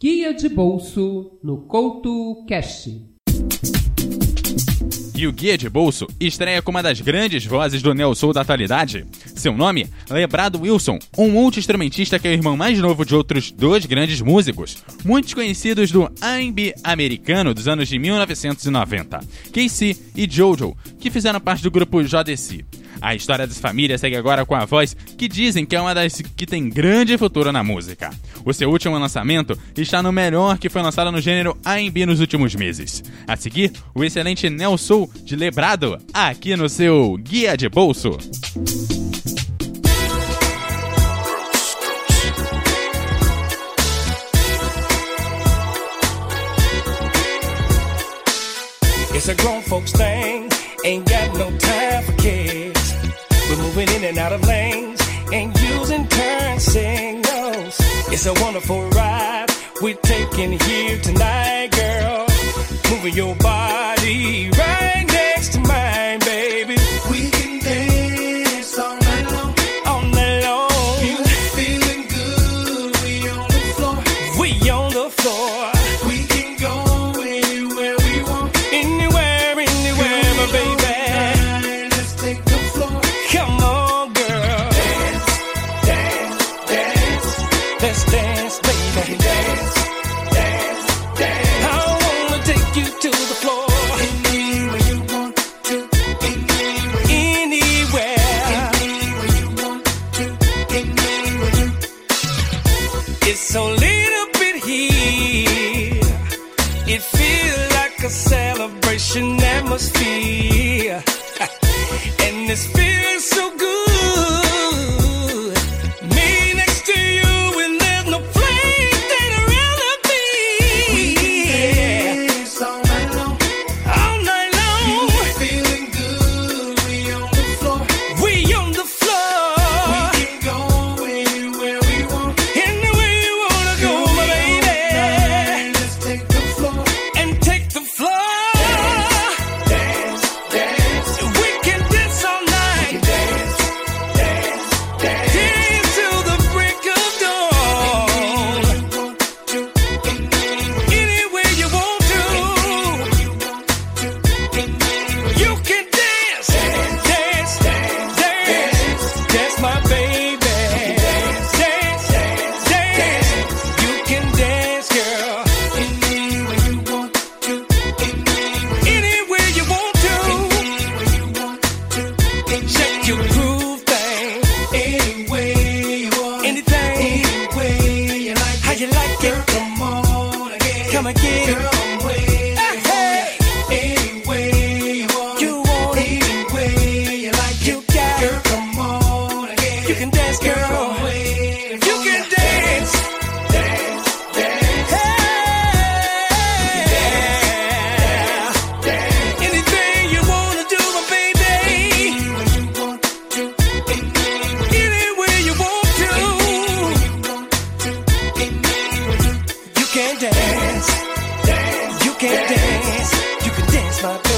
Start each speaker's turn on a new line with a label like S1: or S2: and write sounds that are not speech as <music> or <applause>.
S1: Guia de Bolso no Couto Cast.
S2: E o Guia de Bolso estreia com uma das grandes vozes do Neo Soul da atualidade. Seu nome? Lebrado Wilson, um multi-instrumentista que é o irmão mais novo de outros dois grandes músicos, muitos conhecidos do R&B americano dos anos de 1990, Casey e Jojo, que fizeram parte do grupo JDC. A história dessa família segue agora com a voz que dizem que é uma das que tem grande futuro na música. O seu último lançamento está no melhor que foi lançado no gênero R&B nos últimos meses. A seguir, o excelente Neo Soul de Lebrado, aqui no seu Guia de Bolso.
S3: It's a grown folks thing, ain't got no time for kids. We're moving in and out of lanes, and using turn signals. It's a wonderful ride we're taking here tonight, girl. Moving your body right celebration atmosphere. <laughs> And this
S4: can dance.
S3: You can dance. You can dance, my baby.